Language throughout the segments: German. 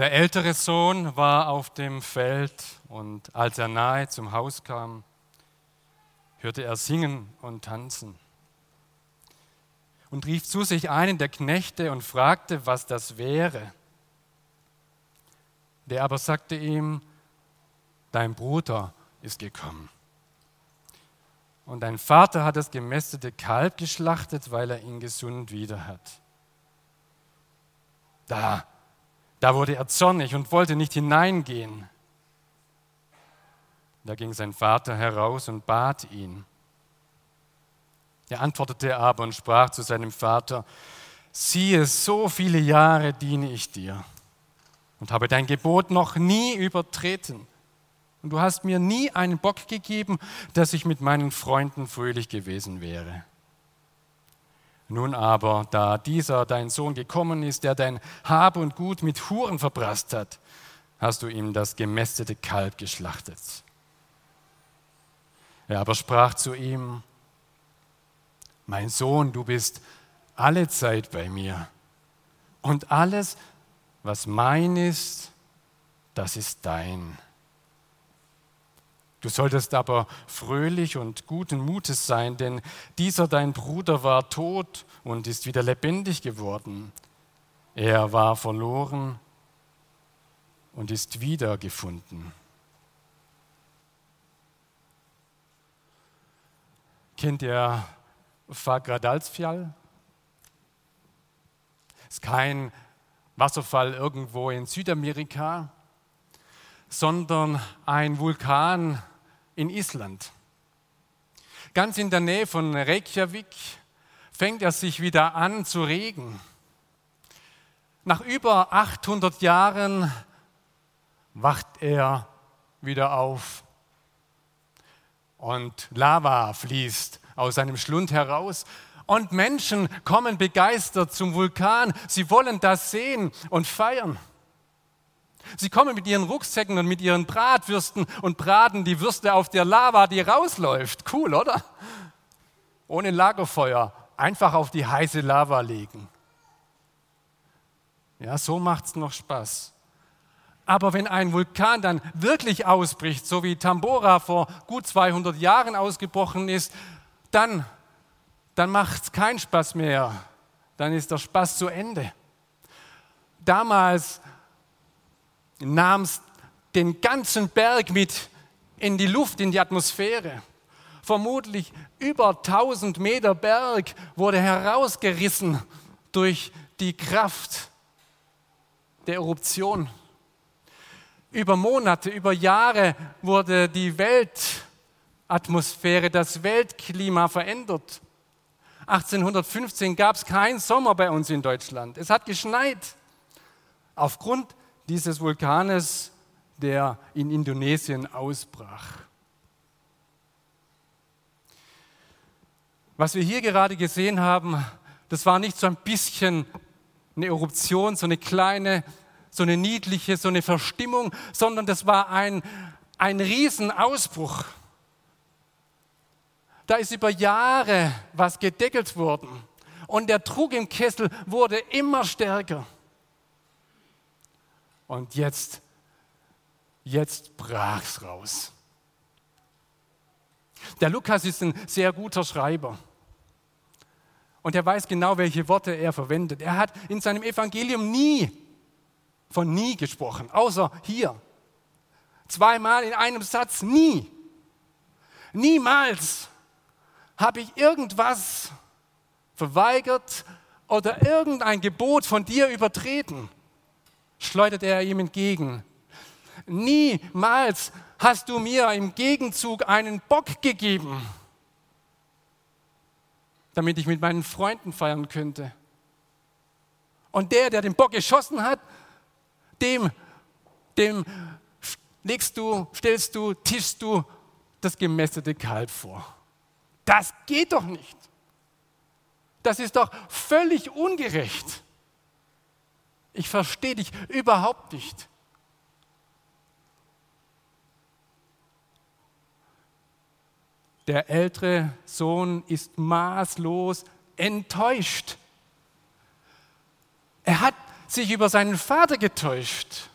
Der ältere Sohn war auf dem Feld und als er nahe zum Haus kam, hörte er singen und tanzen und rief zu sich einen der Knechte und fragte, was das wäre. Der aber sagte ihm, dein Bruder ist gekommen. Und dein Vater hat das gemästete Kalb geschlachtet, weil er ihn gesund wieder hat. Da da wurde er zornig und wollte nicht hineingehen. Da ging sein Vater heraus und bat ihn. Er antwortete aber und sprach zu seinem Vater, siehe, so viele Jahre diene ich dir und habe dein Gebot noch nie übertreten. Und du hast mir nie einen Bock gegeben, dass ich mit meinen Freunden fröhlich gewesen wäre. Nun aber, da dieser dein Sohn gekommen ist, der dein Hab und Gut mit Huren verprasst hat, hast du ihm das gemästete Kalb geschlachtet. Er aber sprach zu ihm, mein Sohn, du bist alle Zeit bei mir und alles, was mein ist, das ist dein. Du solltest aber fröhlich und guten Mutes sein, denn dieser dein Bruder war tot und ist wieder lebendig geworden. Er war verloren und ist wiedergefunden. Kennt ihr Fagradalsfjall? Ist kein Wasserfall irgendwo in Südamerika, sondern ein Vulkan in Island. Ganz in der Nähe von Reykjavik fängt er sich wieder an zu regen. Nach über 800 Jahren wacht er wieder auf und Lava fließt aus seinem Schlund heraus und Menschen kommen begeistert zum Vulkan. Sie wollen das sehen und feiern. Sie kommen mit ihren Rucksäcken und mit ihren Bratwürsten und braten die Würste auf der Lava, die rausläuft. Cool, oder? Ohne Lagerfeuer, einfach auf die heiße Lava legen. Ja, so macht es noch Spaß. Aber wenn ein Vulkan dann wirklich ausbricht, so wie Tambora vor gut 200 Jahren ausgebrochen ist, dann, dann macht es keinen Spaß mehr. Dann ist der Spaß zu Ende. Damals nahm es den ganzen Berg mit in die Luft, in die Atmosphäre. Vermutlich über 1000 Meter Berg wurde herausgerissen durch die Kraft der Eruption. Über Monate, über Jahre wurde die Weltatmosphäre, das Weltklima verändert. 1815 gab es keinen Sommer bei uns in Deutschland. Es hat geschneit. Aufgrund dieses Vulkanes, der in Indonesien ausbrach. Was wir hier gerade gesehen haben, das war nicht so ein bisschen eine Eruption, so eine kleine, so eine niedliche, so eine Verstimmung, sondern das war ein, ein Riesenausbruch. Da ist über Jahre was gedeckelt worden und der Druck im Kessel wurde immer stärker. Und jetzt, jetzt brach's raus. Der Lukas ist ein sehr guter Schreiber. Und er weiß genau, welche Worte er verwendet. Er hat in seinem Evangelium nie von nie gesprochen, außer hier. Zweimal in einem Satz, nie. Niemals habe ich irgendwas verweigert oder irgendein Gebot von dir übertreten schleudert er ihm entgegen. Niemals hast du mir im Gegenzug einen Bock gegeben, damit ich mit meinen Freunden feiern könnte. Und der, der den Bock geschossen hat, dem, dem legst du, stellst du, tischst du das gemästete Kalb vor. Das geht doch nicht. Das ist doch völlig ungerecht. Ich verstehe dich überhaupt nicht. Der ältere Sohn ist maßlos enttäuscht. Er hat sich über seinen Vater getäuscht,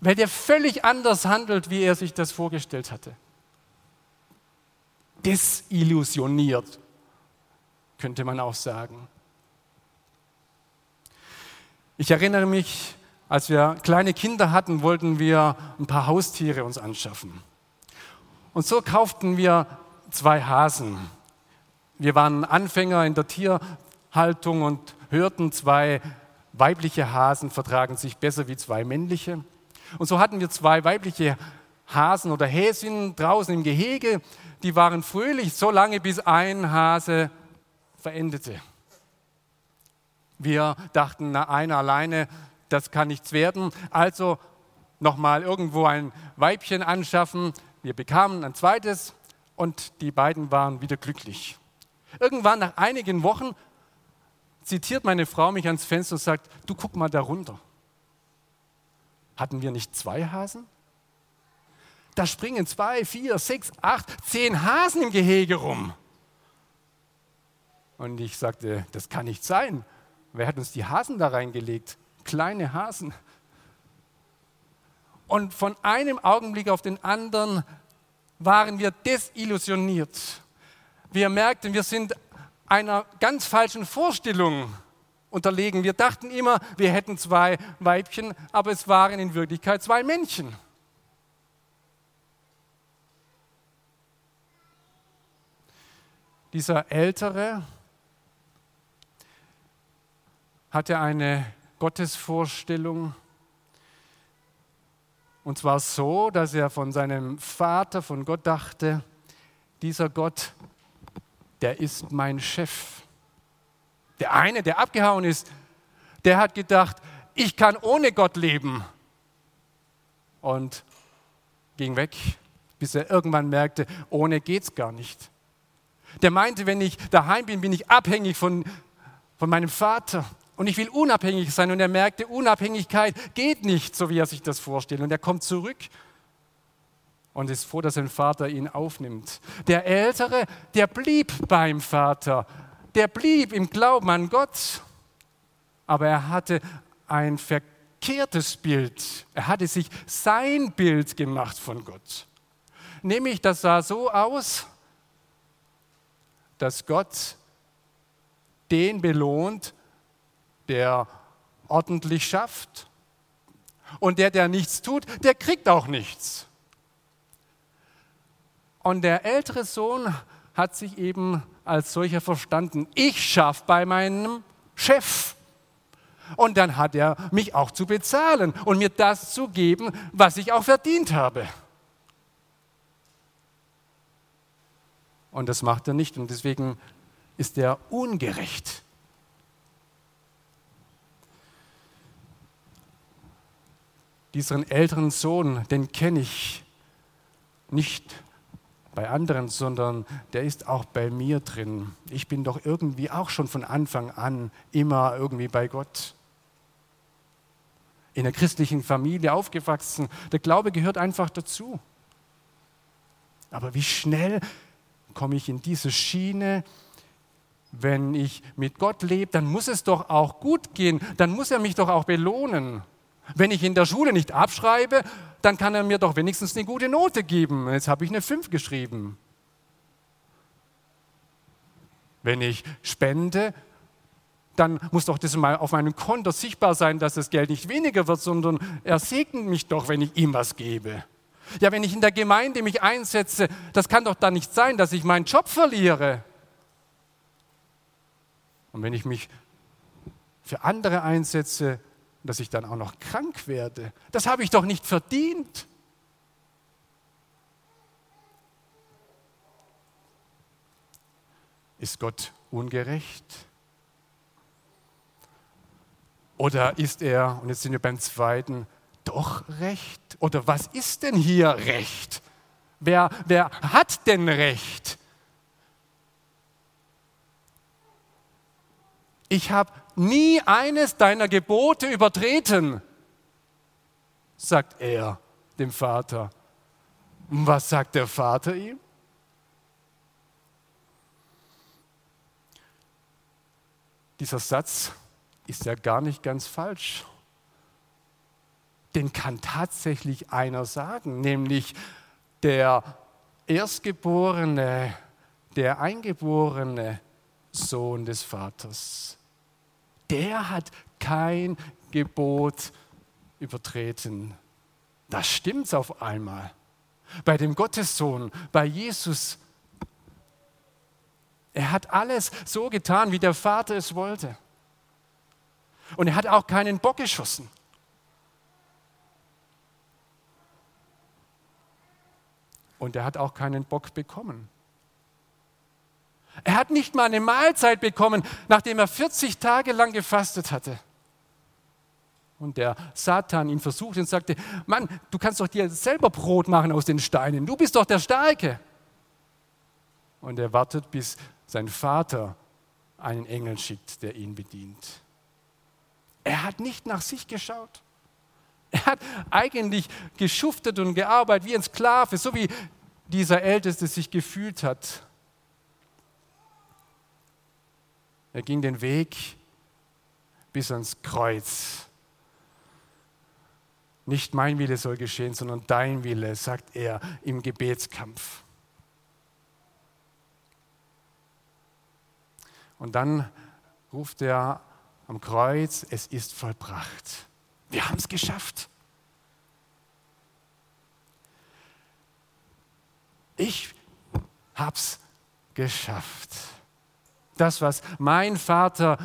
weil der völlig anders handelt, wie er sich das vorgestellt hatte. Desillusioniert, könnte man auch sagen. Ich erinnere mich, als wir kleine Kinder hatten, wollten wir ein paar Haustiere uns anschaffen. Und so kauften wir zwei Hasen. Wir waren Anfänger in der Tierhaltung und hörten, zwei weibliche Hasen vertragen sich besser wie zwei männliche. Und so hatten wir zwei weibliche Hasen oder Häsinnen draußen im Gehege. Die waren fröhlich so lange, bis ein Hase verendete. Wir dachten, na, einer alleine, das kann nichts werden. Also nochmal irgendwo ein Weibchen anschaffen. Wir bekamen ein zweites und die beiden waren wieder glücklich. Irgendwann nach einigen Wochen zitiert meine Frau mich ans Fenster und sagt, du guck mal da runter. Hatten wir nicht zwei Hasen? Da springen zwei, vier, sechs, acht, zehn Hasen im Gehege rum. Und ich sagte, das kann nicht sein. Wer hat uns die Hasen da reingelegt? Kleine Hasen. Und von einem Augenblick auf den anderen waren wir desillusioniert. Wir merkten, wir sind einer ganz falschen Vorstellung unterlegen. Wir dachten immer, wir hätten zwei Weibchen, aber es waren in Wirklichkeit zwei Männchen. Dieser Ältere hatte eine Gottesvorstellung, und zwar so, dass er von seinem Vater, von Gott dachte, dieser Gott, der ist mein Chef. Der eine, der abgehauen ist, der hat gedacht, ich kann ohne Gott leben. Und ging weg, bis er irgendwann merkte, ohne geht's gar nicht. Der meinte, wenn ich daheim bin, bin ich abhängig von, von meinem Vater. Und ich will unabhängig sein. Und er merkte, Unabhängigkeit geht nicht, so wie er sich das vorstellt. Und er kommt zurück und ist froh, dass sein Vater ihn aufnimmt. Der Ältere, der blieb beim Vater. Der blieb im Glauben an Gott. Aber er hatte ein verkehrtes Bild. Er hatte sich sein Bild gemacht von Gott. Nämlich, das sah so aus, dass Gott den belohnt, der ordentlich schafft. Und der, der nichts tut, der kriegt auch nichts. Und der ältere Sohn hat sich eben als solcher verstanden. Ich schaffe bei meinem Chef. Und dann hat er mich auch zu bezahlen und mir das zu geben, was ich auch verdient habe. Und das macht er nicht und deswegen ist er ungerecht. Diesen älteren Sohn, den kenne ich nicht bei anderen, sondern der ist auch bei mir drin. Ich bin doch irgendwie auch schon von Anfang an immer irgendwie bei Gott. In einer christlichen Familie aufgewachsen. Der Glaube gehört einfach dazu. Aber wie schnell komme ich in diese Schiene, wenn ich mit Gott lebe, dann muss es doch auch gut gehen, dann muss er mich doch auch belohnen. Wenn ich in der Schule nicht abschreibe, dann kann er mir doch wenigstens eine gute Note geben. Jetzt habe ich eine 5 geschrieben. Wenn ich spende, dann muss doch das auf meinem Konto sichtbar sein, dass das Geld nicht weniger wird, sondern er segnet mich doch, wenn ich ihm was gebe. Ja, wenn ich in der Gemeinde mich einsetze, das kann doch dann nicht sein, dass ich meinen Job verliere. Und wenn ich mich für andere einsetze, dass ich dann auch noch krank werde. Das habe ich doch nicht verdient. Ist Gott ungerecht? Oder ist er, und jetzt sind wir beim zweiten, doch recht? Oder was ist denn hier Recht? Wer, wer hat denn Recht? Ich habe nie eines deiner Gebote übertreten, sagt er dem Vater. Und was sagt der Vater ihm? Dieser Satz ist ja gar nicht ganz falsch. Den kann tatsächlich einer sagen, nämlich der Erstgeborene, der eingeborene Sohn des Vaters. Der hat kein Gebot übertreten. Da stimmt's auf einmal. Bei dem Gottessohn, bei Jesus. Er hat alles so getan, wie der Vater es wollte. Und er hat auch keinen Bock geschossen. Und er hat auch keinen Bock bekommen. Er hat nicht mal eine Mahlzeit bekommen, nachdem er 40 Tage lang gefastet hatte. Und der Satan ihn versuchte und sagte, Mann, du kannst doch dir selber Brot machen aus den Steinen, du bist doch der Starke. Und er wartet, bis sein Vater einen Engel schickt, der ihn bedient. Er hat nicht nach sich geschaut. Er hat eigentlich geschuftet und gearbeitet wie ein Sklave, so wie dieser Älteste sich gefühlt hat. Er ging den Weg bis ans Kreuz. Nicht mein Wille soll geschehen, sondern dein Wille, sagt er im Gebetskampf. Und dann ruft er am Kreuz, es ist vollbracht. Wir haben es geschafft. Ich habe es geschafft. Das, was mein Vater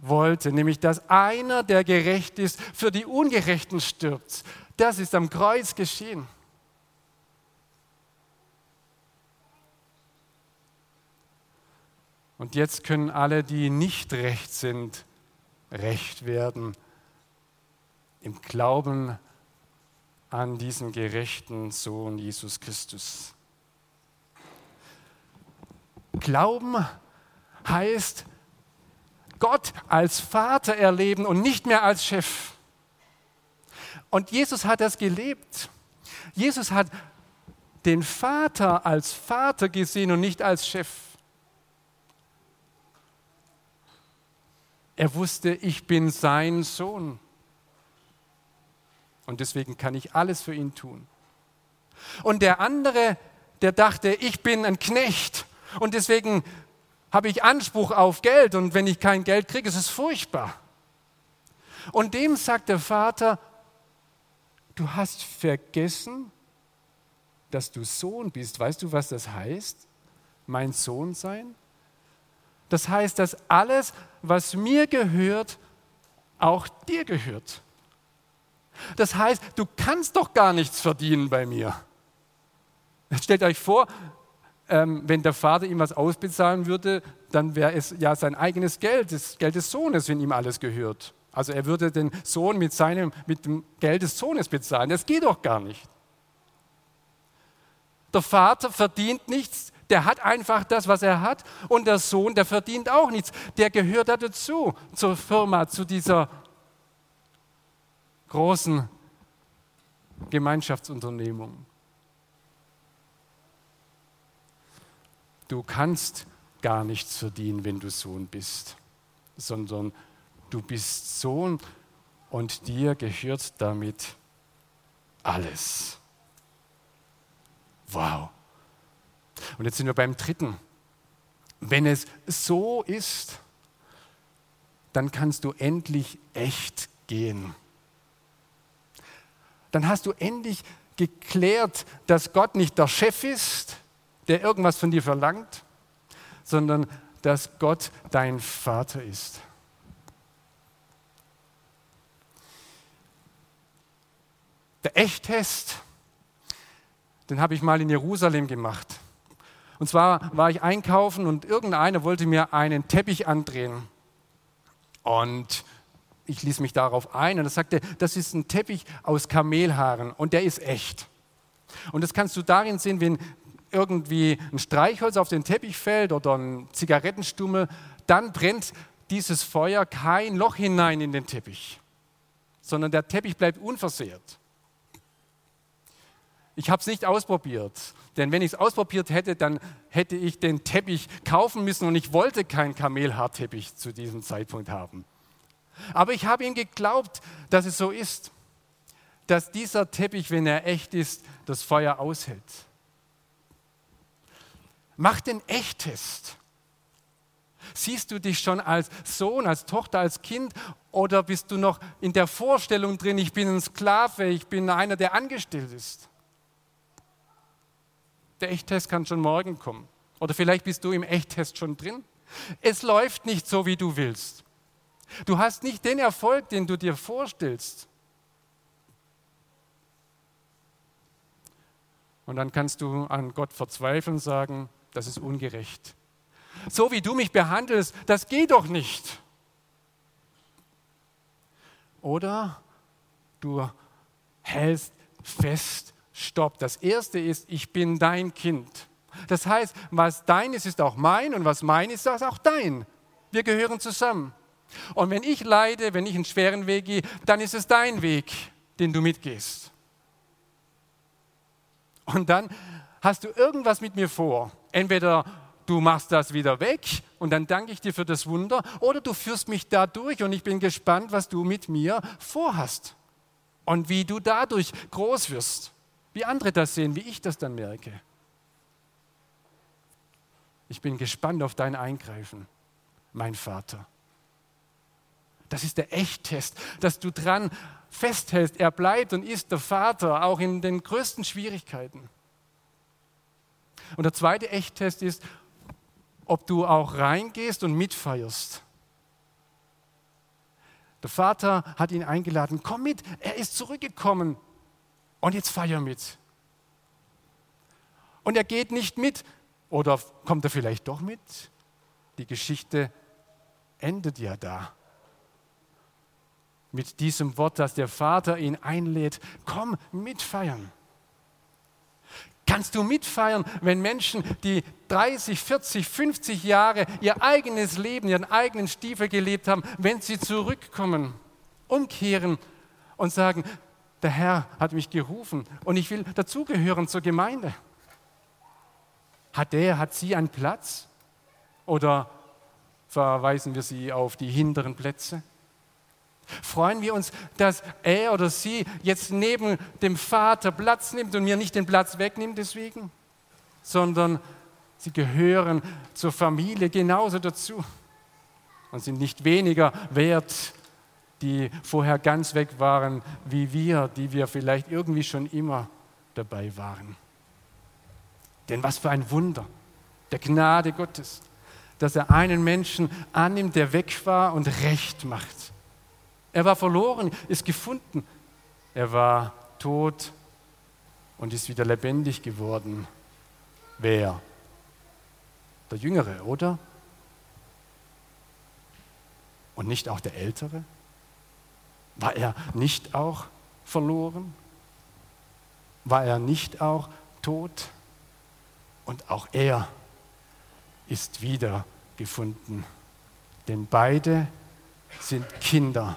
wollte, nämlich dass einer, der gerecht ist, für die Ungerechten stirbt. Das ist am Kreuz geschehen. Und jetzt können alle, die nicht recht sind, recht werden im Glauben an diesen gerechten Sohn Jesus Christus. Glauben heißt Gott als Vater erleben und nicht mehr als Chef. Und Jesus hat das gelebt. Jesus hat den Vater als Vater gesehen und nicht als Chef. Er wusste, ich bin sein Sohn. Und deswegen kann ich alles für ihn tun. Und der andere, der dachte, ich bin ein Knecht und deswegen habe ich Anspruch auf Geld und wenn ich kein Geld kriege, ist es furchtbar. Und dem sagt der Vater, du hast vergessen, dass du Sohn bist. Weißt du, was das heißt? Mein Sohn sein? Das heißt, dass alles, was mir gehört, auch dir gehört. Das heißt, du kannst doch gar nichts verdienen bei mir. Stellt euch vor, ähm, wenn der Vater ihm was ausbezahlen würde, dann wäre es ja sein eigenes Geld, das Geld des Sohnes, wenn ihm alles gehört. Also er würde den Sohn mit, seinem, mit dem Geld des Sohnes bezahlen. Das geht doch gar nicht. Der Vater verdient nichts, der hat einfach das, was er hat. Und der Sohn, der verdient auch nichts. Der gehört da dazu, zur Firma, zu dieser großen Gemeinschaftsunternehmung. Du kannst gar nichts verdienen, wenn du Sohn bist, sondern du bist Sohn und dir gehört damit alles. Wow. Und jetzt sind wir beim dritten. Wenn es so ist, dann kannst du endlich echt gehen dann hast du endlich geklärt, dass Gott nicht der Chef ist, der irgendwas von dir verlangt, sondern dass Gott dein Vater ist. Der Echttest, den habe ich mal in Jerusalem gemacht. Und zwar war ich einkaufen und irgendeiner wollte mir einen Teppich andrehen. Und ich ließ mich darauf ein und er sagte, das ist ein Teppich aus Kamelhaaren und der ist echt. Und das kannst du darin sehen, wenn irgendwie ein Streichholz auf den Teppich fällt oder ein Zigarettenstummel, dann brennt dieses Feuer kein Loch hinein in den Teppich, sondern der Teppich bleibt unversehrt. Ich habe es nicht ausprobiert, denn wenn ich es ausprobiert hätte, dann hätte ich den Teppich kaufen müssen und ich wollte keinen Kamelhaarteppich zu diesem Zeitpunkt haben. Aber ich habe ihm geglaubt, dass es so ist, dass dieser Teppich, wenn er echt ist, das Feuer aushält. Mach den Echttest. Siehst du dich schon als Sohn, als Tochter, als Kind oder bist du noch in der Vorstellung drin, ich bin ein Sklave, ich bin einer, der angestellt ist? Der Echttest kann schon morgen kommen. Oder vielleicht bist du im Echttest schon drin. Es läuft nicht so, wie du willst. Du hast nicht den Erfolg, den du dir vorstellst. Und dann kannst du an Gott verzweifeln und sagen, das ist ungerecht. So wie du mich behandelst, das geht doch nicht. Oder du hältst fest, stopp. Das erste ist, ich bin dein Kind. Das heißt, was dein ist, ist auch mein und was mein ist, ist auch dein. Wir gehören zusammen. Und wenn ich leide, wenn ich einen schweren Weg gehe, dann ist es dein Weg, den du mitgehst. Und dann hast du irgendwas mit mir vor. Entweder du machst das wieder weg und dann danke ich dir für das Wunder, oder du führst mich da durch und ich bin gespannt, was du mit mir vorhast und wie du dadurch groß wirst, wie andere das sehen, wie ich das dann merke. Ich bin gespannt auf dein Eingreifen, mein Vater. Das ist der Echttest, dass du dran festhältst. Er bleibt und ist der Vater, auch in den größten Schwierigkeiten. Und der zweite Echttest ist, ob du auch reingehst und mitfeierst. Der Vater hat ihn eingeladen, komm mit, er ist zurückgekommen und jetzt feier mit. Und er geht nicht mit oder kommt er vielleicht doch mit? Die Geschichte endet ja da mit diesem Wort, dass der Vater ihn einlädt, komm mitfeiern. Kannst du mitfeiern, wenn Menschen, die 30, 40, 50 Jahre ihr eigenes Leben, ihren eigenen Stiefel gelebt haben, wenn sie zurückkommen, umkehren und sagen, der Herr hat mich gerufen und ich will dazugehören zur Gemeinde. Hat der, hat sie einen Platz oder verweisen wir sie auf die hinteren Plätze? Freuen wir uns, dass er oder sie jetzt neben dem Vater Platz nimmt und mir nicht den Platz wegnimmt deswegen, sondern sie gehören zur Familie genauso dazu und sind nicht weniger wert, die vorher ganz weg waren, wie wir, die wir vielleicht irgendwie schon immer dabei waren. Denn was für ein Wunder der Gnade Gottes, dass er einen Menschen annimmt, der weg war und recht macht er war verloren, ist gefunden. Er war tot und ist wieder lebendig geworden. Wer? Der Jüngere, oder? Und nicht auch der Ältere? War er nicht auch verloren? War er nicht auch tot? Und auch er ist wieder gefunden. Denn beide sind Kinder